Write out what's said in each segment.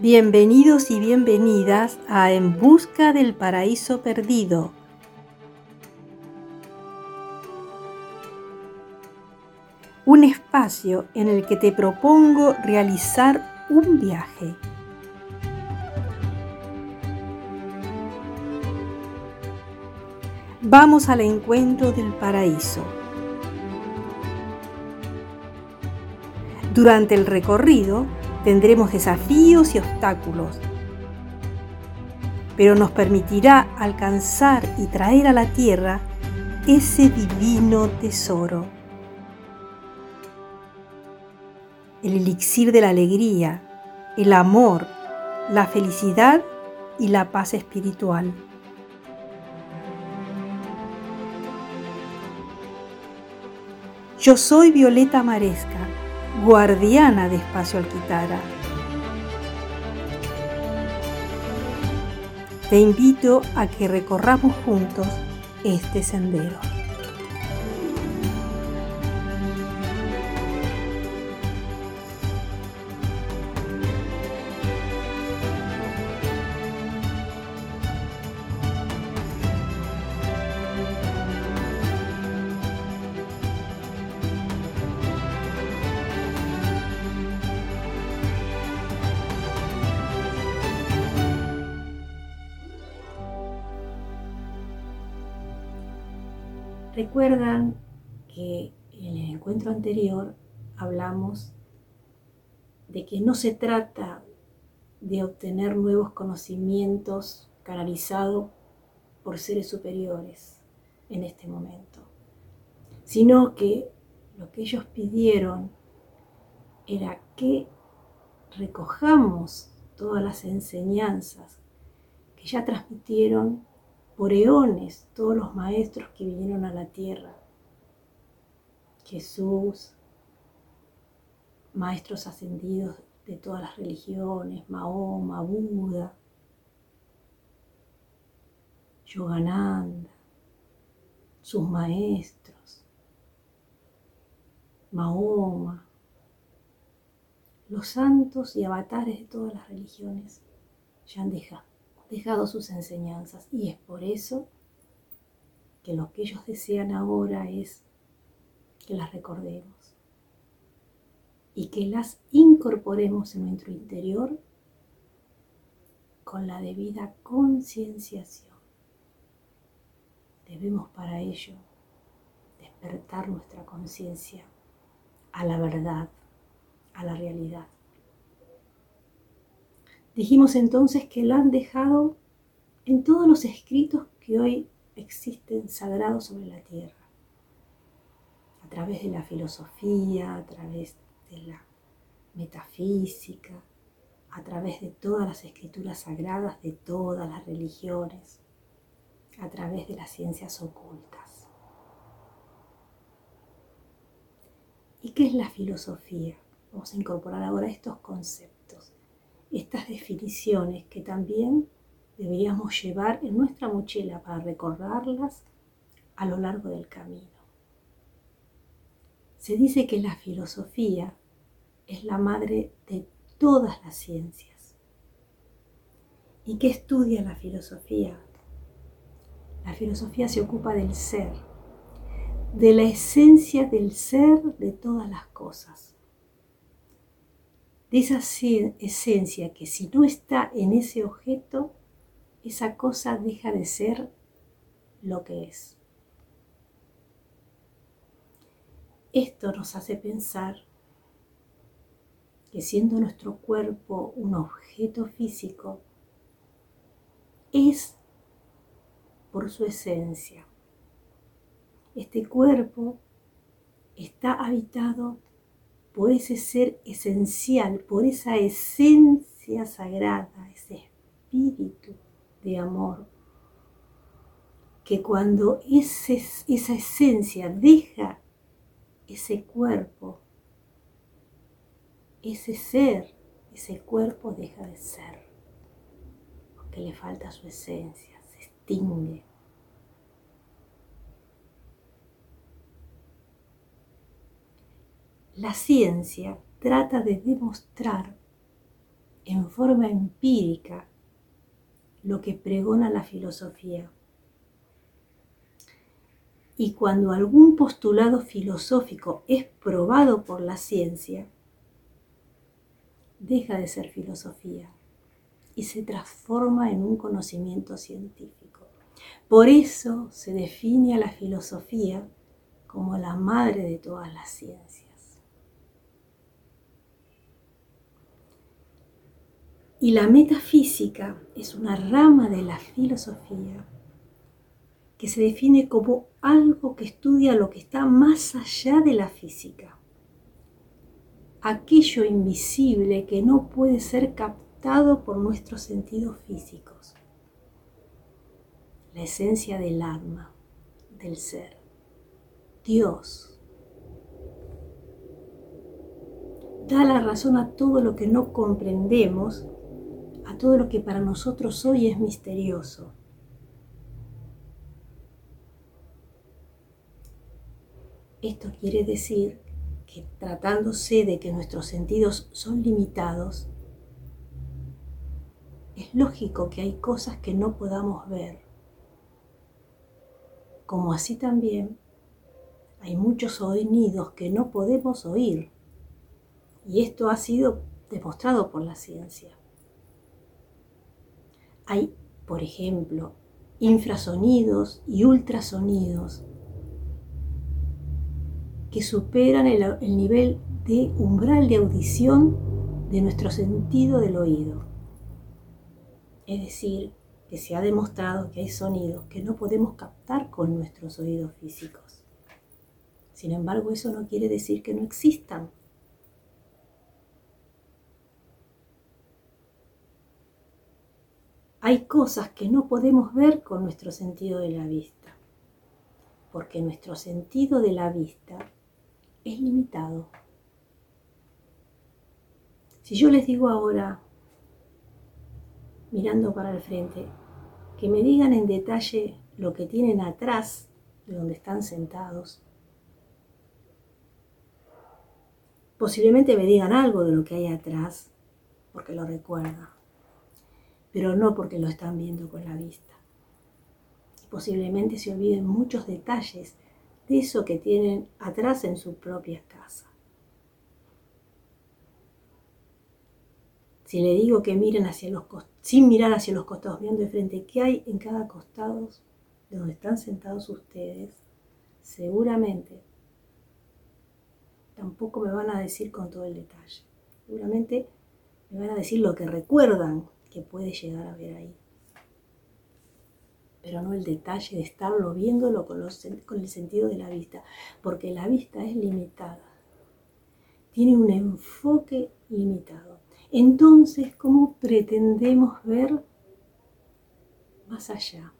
Bienvenidos y bienvenidas a En Busca del Paraíso Perdido. Un espacio en el que te propongo realizar un viaje. Vamos al encuentro del paraíso. Durante el recorrido tendremos desafíos y obstáculos, pero nos permitirá alcanzar y traer a la tierra ese divino tesoro. El elixir de la alegría, el amor, la felicidad y la paz espiritual. Yo soy Violeta Maresca guardiana de Espacio Alquitara. Te invito a que recorramos juntos este sendero. Recuerdan que en el encuentro anterior hablamos de que no se trata de obtener nuevos conocimientos canalizados por seres superiores en este momento, sino que lo que ellos pidieron era que recojamos todas las enseñanzas que ya transmitieron por eones todos los maestros que vinieron a la tierra. Jesús, maestros ascendidos de todas las religiones, Mahoma, Buda, Yogananda, sus maestros, Mahoma, los santos y avatares de todas las religiones ya han dejado sus enseñanzas y es por eso que lo que ellos desean ahora es que las recordemos y que las incorporemos en nuestro interior con la debida concienciación. Debemos para ello despertar nuestra conciencia a la verdad, a la realidad. Dijimos entonces que la han dejado en todos los escritos que hoy existen sagrados sobre la tierra, a través de la filosofía, a través de la metafísica, a través de todas las escrituras sagradas de todas las religiones, a través de las ciencias ocultas. ¿Y qué es la filosofía? Vamos a incorporar ahora estos conceptos estas definiciones que también deberíamos llevar en nuestra mochila para recordarlas a lo largo del camino. Se dice que la filosofía es la madre de todas las ciencias. ¿Y qué estudia la filosofía? La filosofía se ocupa del ser, de la esencia del ser de todas las cosas de esa esencia que si no está en ese objeto, esa cosa deja de ser lo que es. Esto nos hace pensar que siendo nuestro cuerpo un objeto físico, es por su esencia. Este cuerpo está habitado por ese ser esencial, por esa esencia sagrada, ese espíritu de amor, que cuando esa esencia deja ese cuerpo, ese ser, ese cuerpo deja de ser, porque le falta su esencia, se extingue. La ciencia trata de demostrar en forma empírica lo que pregona la filosofía. Y cuando algún postulado filosófico es probado por la ciencia, deja de ser filosofía y se transforma en un conocimiento científico. Por eso se define a la filosofía como la madre de todas las ciencias. Y la metafísica es una rama de la filosofía que se define como algo que estudia lo que está más allá de la física. Aquello invisible que no puede ser captado por nuestros sentidos físicos. La esencia del alma, del ser. Dios. Da la razón a todo lo que no comprendemos a todo lo que para nosotros hoy es misterioso. Esto quiere decir que tratándose de que nuestros sentidos son limitados, es lógico que hay cosas que no podamos ver, como así también hay muchos sonidos que no podemos oír, y esto ha sido demostrado por la ciencia. Hay, por ejemplo, infrasonidos y ultrasonidos que superan el, nivel de umbral de audición de nuestro sentido del oído. Es decir, que se ha demostrado que hay sonidos que no podemos captar con nuestros oídos físicos. Sin embargo, eso no quiere decir que no existan. Hay cosas que no podemos ver con nuestro sentido de la vista, porque nuestro sentido de la vista es limitado. Si yo les digo ahora, mirando para el frente, que me digan en detalle lo que tienen atrás de donde están sentados, posiblemente me digan algo de lo que hay atrás, porque lo recuerdan pero no porque lo están viendo con la vista. posiblemente se olviden muchos detalles de eso que tienen atrás en su propia casa. Si le digo que miren hacia los sin mirar hacia los costados, viendo de frente qué hay en cada costado de donde están sentados ustedes, seguramente tampoco me van a decir con todo el detalle. Seguramente me van a decir lo que recuerdan que puede llegar a ver ahí. Pero no el detalle de estarlo viéndolo con, con el sentido de la vista, porque la vista es limitada, tiene un enfoque limitado. Entonces, ¿cómo pretendemos ver más allá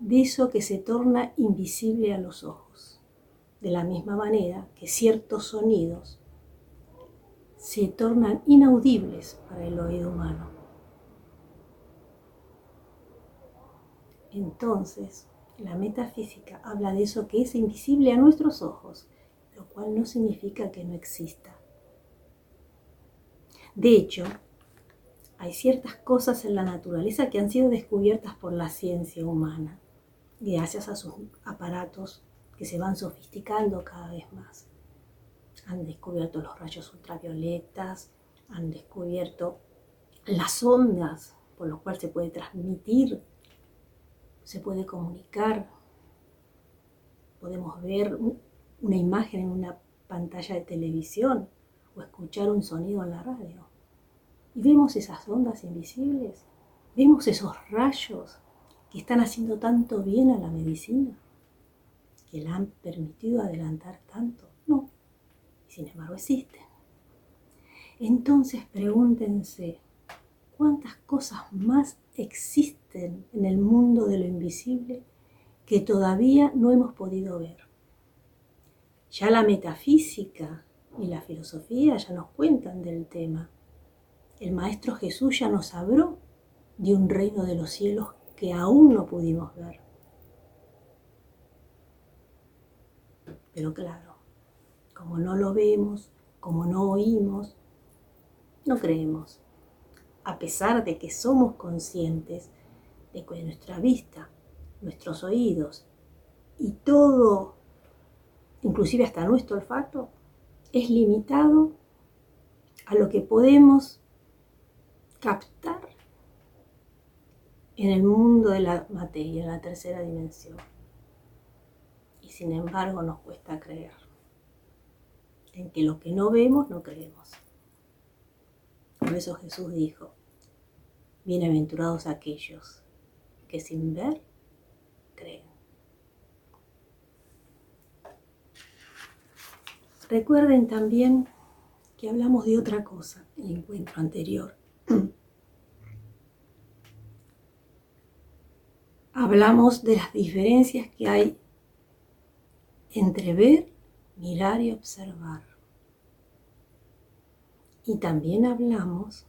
de eso que se torna invisible a los ojos? De la misma manera que ciertos sonidos se tornan inaudibles para el oído humano. Entonces, la metafísica habla de eso que es invisible a nuestros ojos, lo cual no significa que no exista. De hecho, hay ciertas cosas en la naturaleza que han sido descubiertas por la ciencia humana, gracias a sus aparatos que se van sofisticando cada vez más. Han descubierto los rayos ultravioletas, han descubierto las ondas por las cuales se puede transmitir se puede comunicar, podemos ver una imagen en una pantalla de televisión o escuchar un sonido en la radio. Y vemos esas ondas invisibles, vemos esos rayos que están haciendo tanto bien a la medicina, que la han permitido adelantar tanto. No, sin embargo existen. Entonces pregúntense, ¿cuántas cosas más existen en el mundo de lo invisible que todavía no hemos podido ver. Ya la metafísica y la filosofía ya nos cuentan del tema. El Maestro Jesús ya nos habló de un reino de los cielos que aún no pudimos ver. Pero claro, como no lo vemos, como no oímos, no creemos. A pesar de que somos conscientes de que nuestra vista, nuestros oídos y todo, inclusive hasta nuestro olfato, es limitado a lo que podemos captar en el mundo de la materia, en la tercera dimensión. Y sin embargo nos cuesta creer en que lo que no vemos no creemos. Por eso Jesús dijo, bienaventurados aquellos que sin ver creen. Recuerden también que hablamos de otra cosa en el encuentro anterior. hablamos de las diferencias que hay entre ver, mirar y observar. Y también hablamos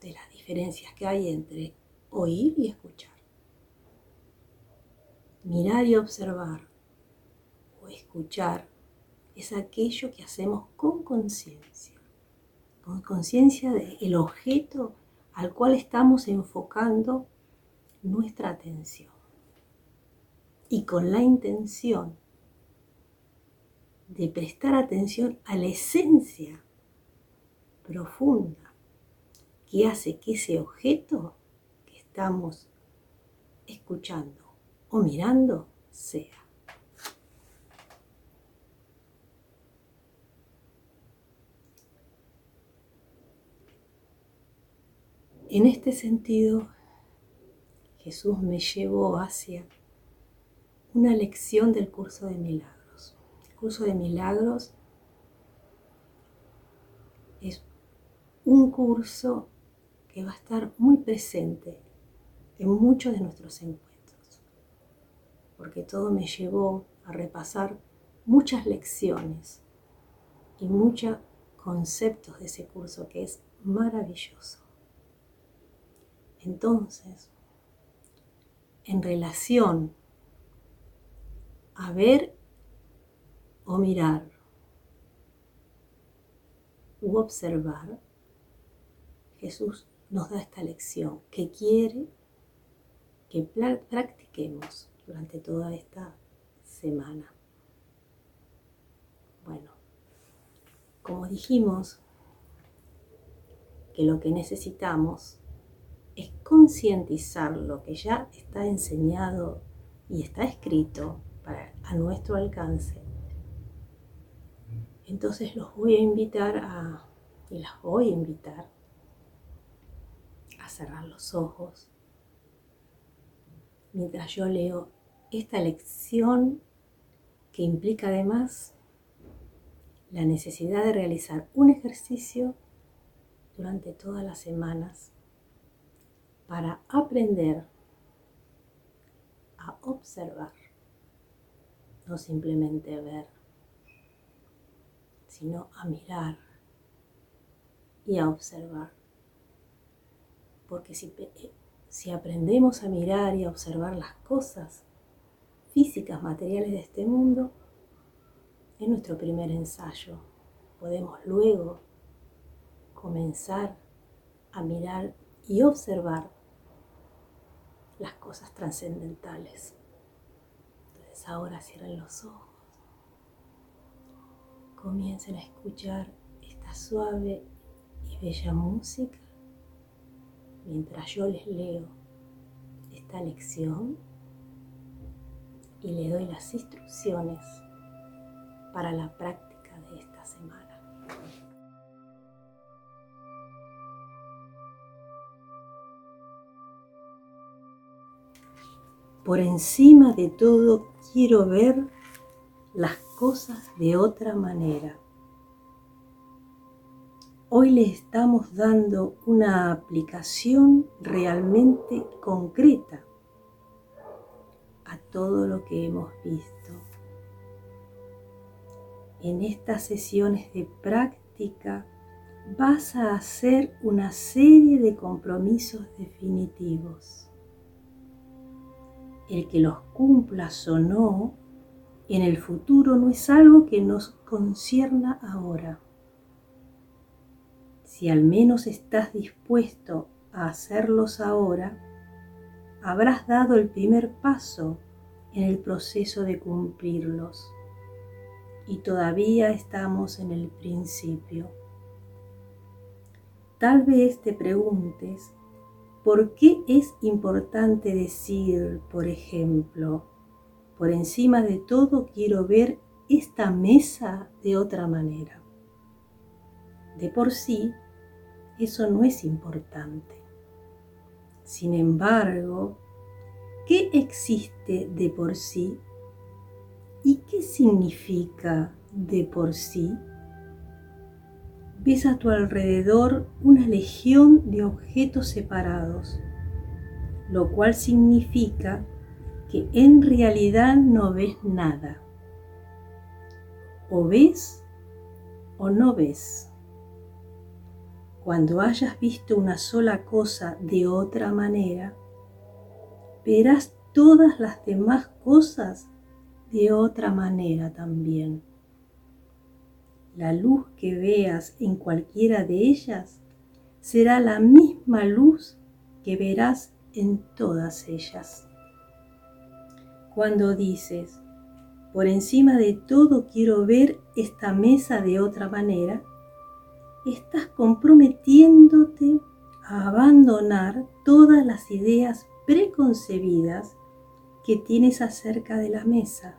de las diferencias que hay entre oír y escuchar. Mirar y observar o escuchar es aquello que hacemos con conciencia, con conciencia del objeto al cual estamos enfocando nuestra atención y con la intención de prestar atención a la esencia profunda que hace que ese objeto que estamos escuchando o mirando sea. En este sentido, Jesús me llevó hacia una lección del curso de milagros. El curso de milagros es un curso que va a estar muy presente en muchos de nuestros encuentros, porque todo me llevó a repasar muchas lecciones y muchos conceptos de ese curso que es maravilloso. Entonces, en relación a ver o mirar u observar, Jesús nos da esta lección que quiere que practiquemos durante toda esta semana. Bueno, como dijimos, que lo que necesitamos es concientizar lo que ya está enseñado y está escrito para, a nuestro alcance. Entonces los voy a invitar a, y las voy a invitar a cerrar los ojos mientras yo leo esta lección que implica además la necesidad de realizar un ejercicio durante todas las semanas para aprender a observar, no simplemente ver, sino a mirar y a observar. Porque si, eh, si aprendemos a mirar y a observar las cosas físicas, materiales de este mundo, es nuestro primer ensayo. Podemos luego comenzar a mirar y observar las cosas trascendentales. Entonces ahora cierren los ojos. Comiencen a escuchar esta suave y bella música mientras yo les leo esta lección y le doy las instrucciones para la práctica de esta semana. Por encima de todo quiero ver las cosas de otra manera. Hoy le estamos dando una aplicación realmente concreta a todo lo que hemos visto. En estas sesiones de práctica vas a hacer una serie de compromisos definitivos el que los cumplas o no en el futuro no es algo que nos concierna ahora. Si al menos estás dispuesto a hacerlos ahora, habrás dado el primer paso en el proceso de cumplirlos. Y todavía estamos en el principio. Tal vez te preguntes, ¿por qué es importante decir, por ejemplo, por encima de todo quiero ver esta mesa de otra manera? De por sí, eso no es importante. Sin embargo, ¿qué existe de por sí? ¿Y qué significa de por sí? Ves a tu alrededor una legión de objetos separados, lo cual significa que en realidad no ves nada. O ves o no ves. Cuando hayas visto una sola cosa de otra manera, verás todas las demás cosas de otra manera también. La luz que veas en cualquiera de ellas será la misma luz que verás en todas ellas. Cuando dices, por encima de todo quiero ver esta mesa de otra manera, estás comprometiéndote a abandonar todas las ideas preconcebidas que tienes acerca de la mesa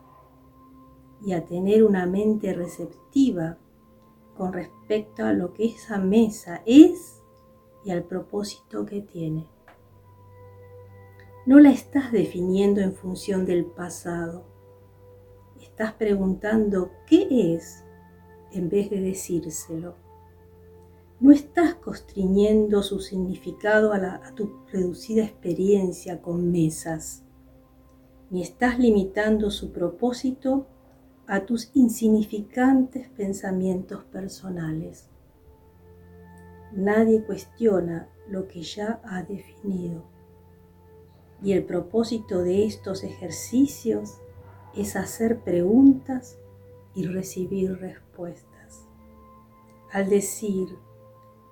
y a tener una mente receptiva con respecto a lo que esa mesa es y al propósito que tiene. No la estás definiendo en función del pasado. Estás preguntando qué es en vez de decírselo no estás constriñendo su significado a, tu reducida experiencia con mesas, ni estás limitando su propósito a tus insignificantes pensamientos personales. Nadie cuestiona lo que ya ha definido. Y el propósito de estos ejercicios es hacer preguntas y recibir respuestas. Al decir,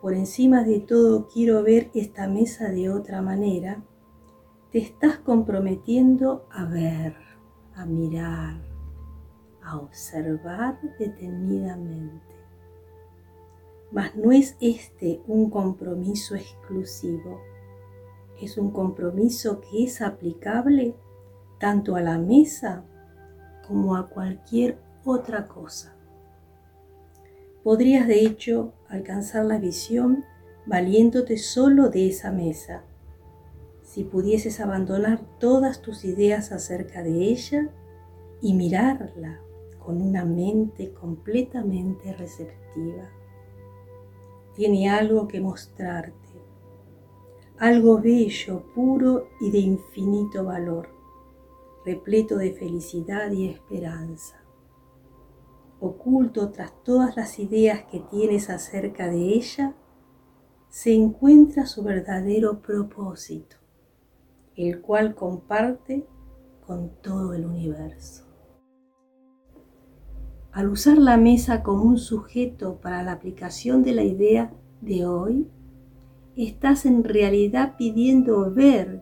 por encima de todo quiero ver esta mesa de otra manera, te estás comprometiendo a ver, a mirar, a observar detenidamente. Mas no es este un compromiso exclusivo, es un compromiso que es aplicable tanto a la mesa como a cualquier otra cosa. Podrías de hecho alcanzar la visión valiéndote solo de esa mesa. Si pudieses abandonar todas tus ideas acerca de ella y mirarla con una mente completamente receptiva. Tiene algo que mostrarte, algo bello, puro y de infinito valor, repleto de felicidad y esperanza oculto tras todas las ideas que tienes acerca de ella, se encuentra su verdadero propósito, el cual comparte con todo el universo. Al usar la mesa como un sujeto para la aplicación de la idea de hoy, estás en realidad pidiendo ver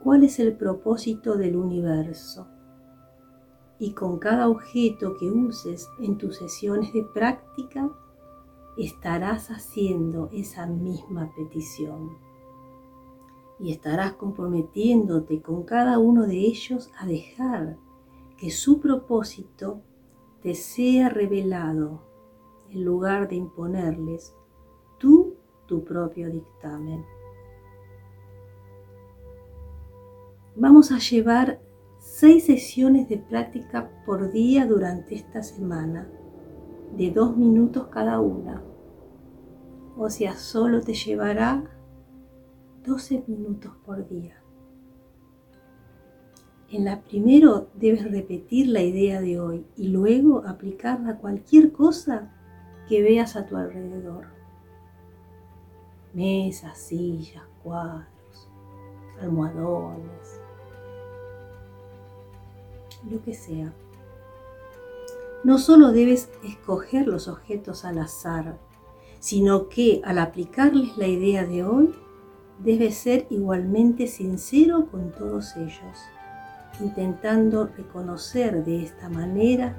cuál es el propósito del universo y con cada objeto que uses en tus sesiones de práctica, estarás haciendo esa misma petición. Y estarás comprometiéndote con cada uno de ellos a dejar que su propósito te sea revelado en lugar de imponerles tú tu propio dictamen. Vamos a llevar seis sesiones de práctica por día durante esta semana, de dos minutos cada una. O sea, solo te llevará 12 minutos por día. En la primero debes repetir la idea de hoy y luego aplicarla a cualquier cosa que veas a tu alrededor. Mesas, sillas, cuadros, almohadones, lo que sea. No solo debes escoger los objetos al azar, sino que al aplicarles la idea de hoy, debes ser igualmente sincero con todos ellos, intentando reconocer de esta manera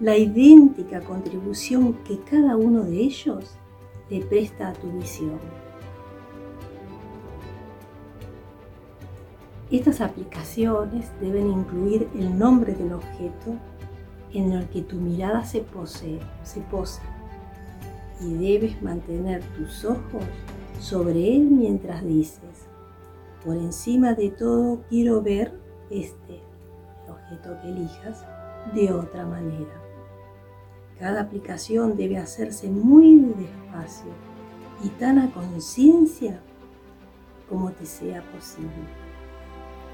la idéntica contribución que cada uno de ellos le presta a tu visión. Estas aplicaciones deben incluir el nombre del objeto en el que tu mirada se, posee, se posa y debes mantener tus ojos sobre él mientras dices, por encima de todo quiero ver este, objeto que elijas, de otra manera. Cada aplicación debe hacerse muy despacio y tan a conciencia como te sea posible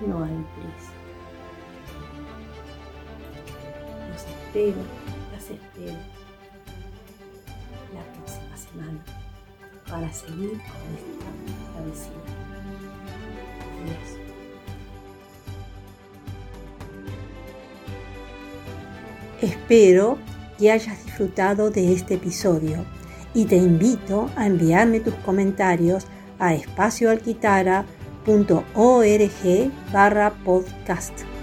no hay prisa. Los espero, las espero la próxima semana para seguir con esta travesía. Adiós. Espero que hayas disfrutado de este episodio y te invito a enviarme tus comentarios a espacioalquitara.org barra podcast.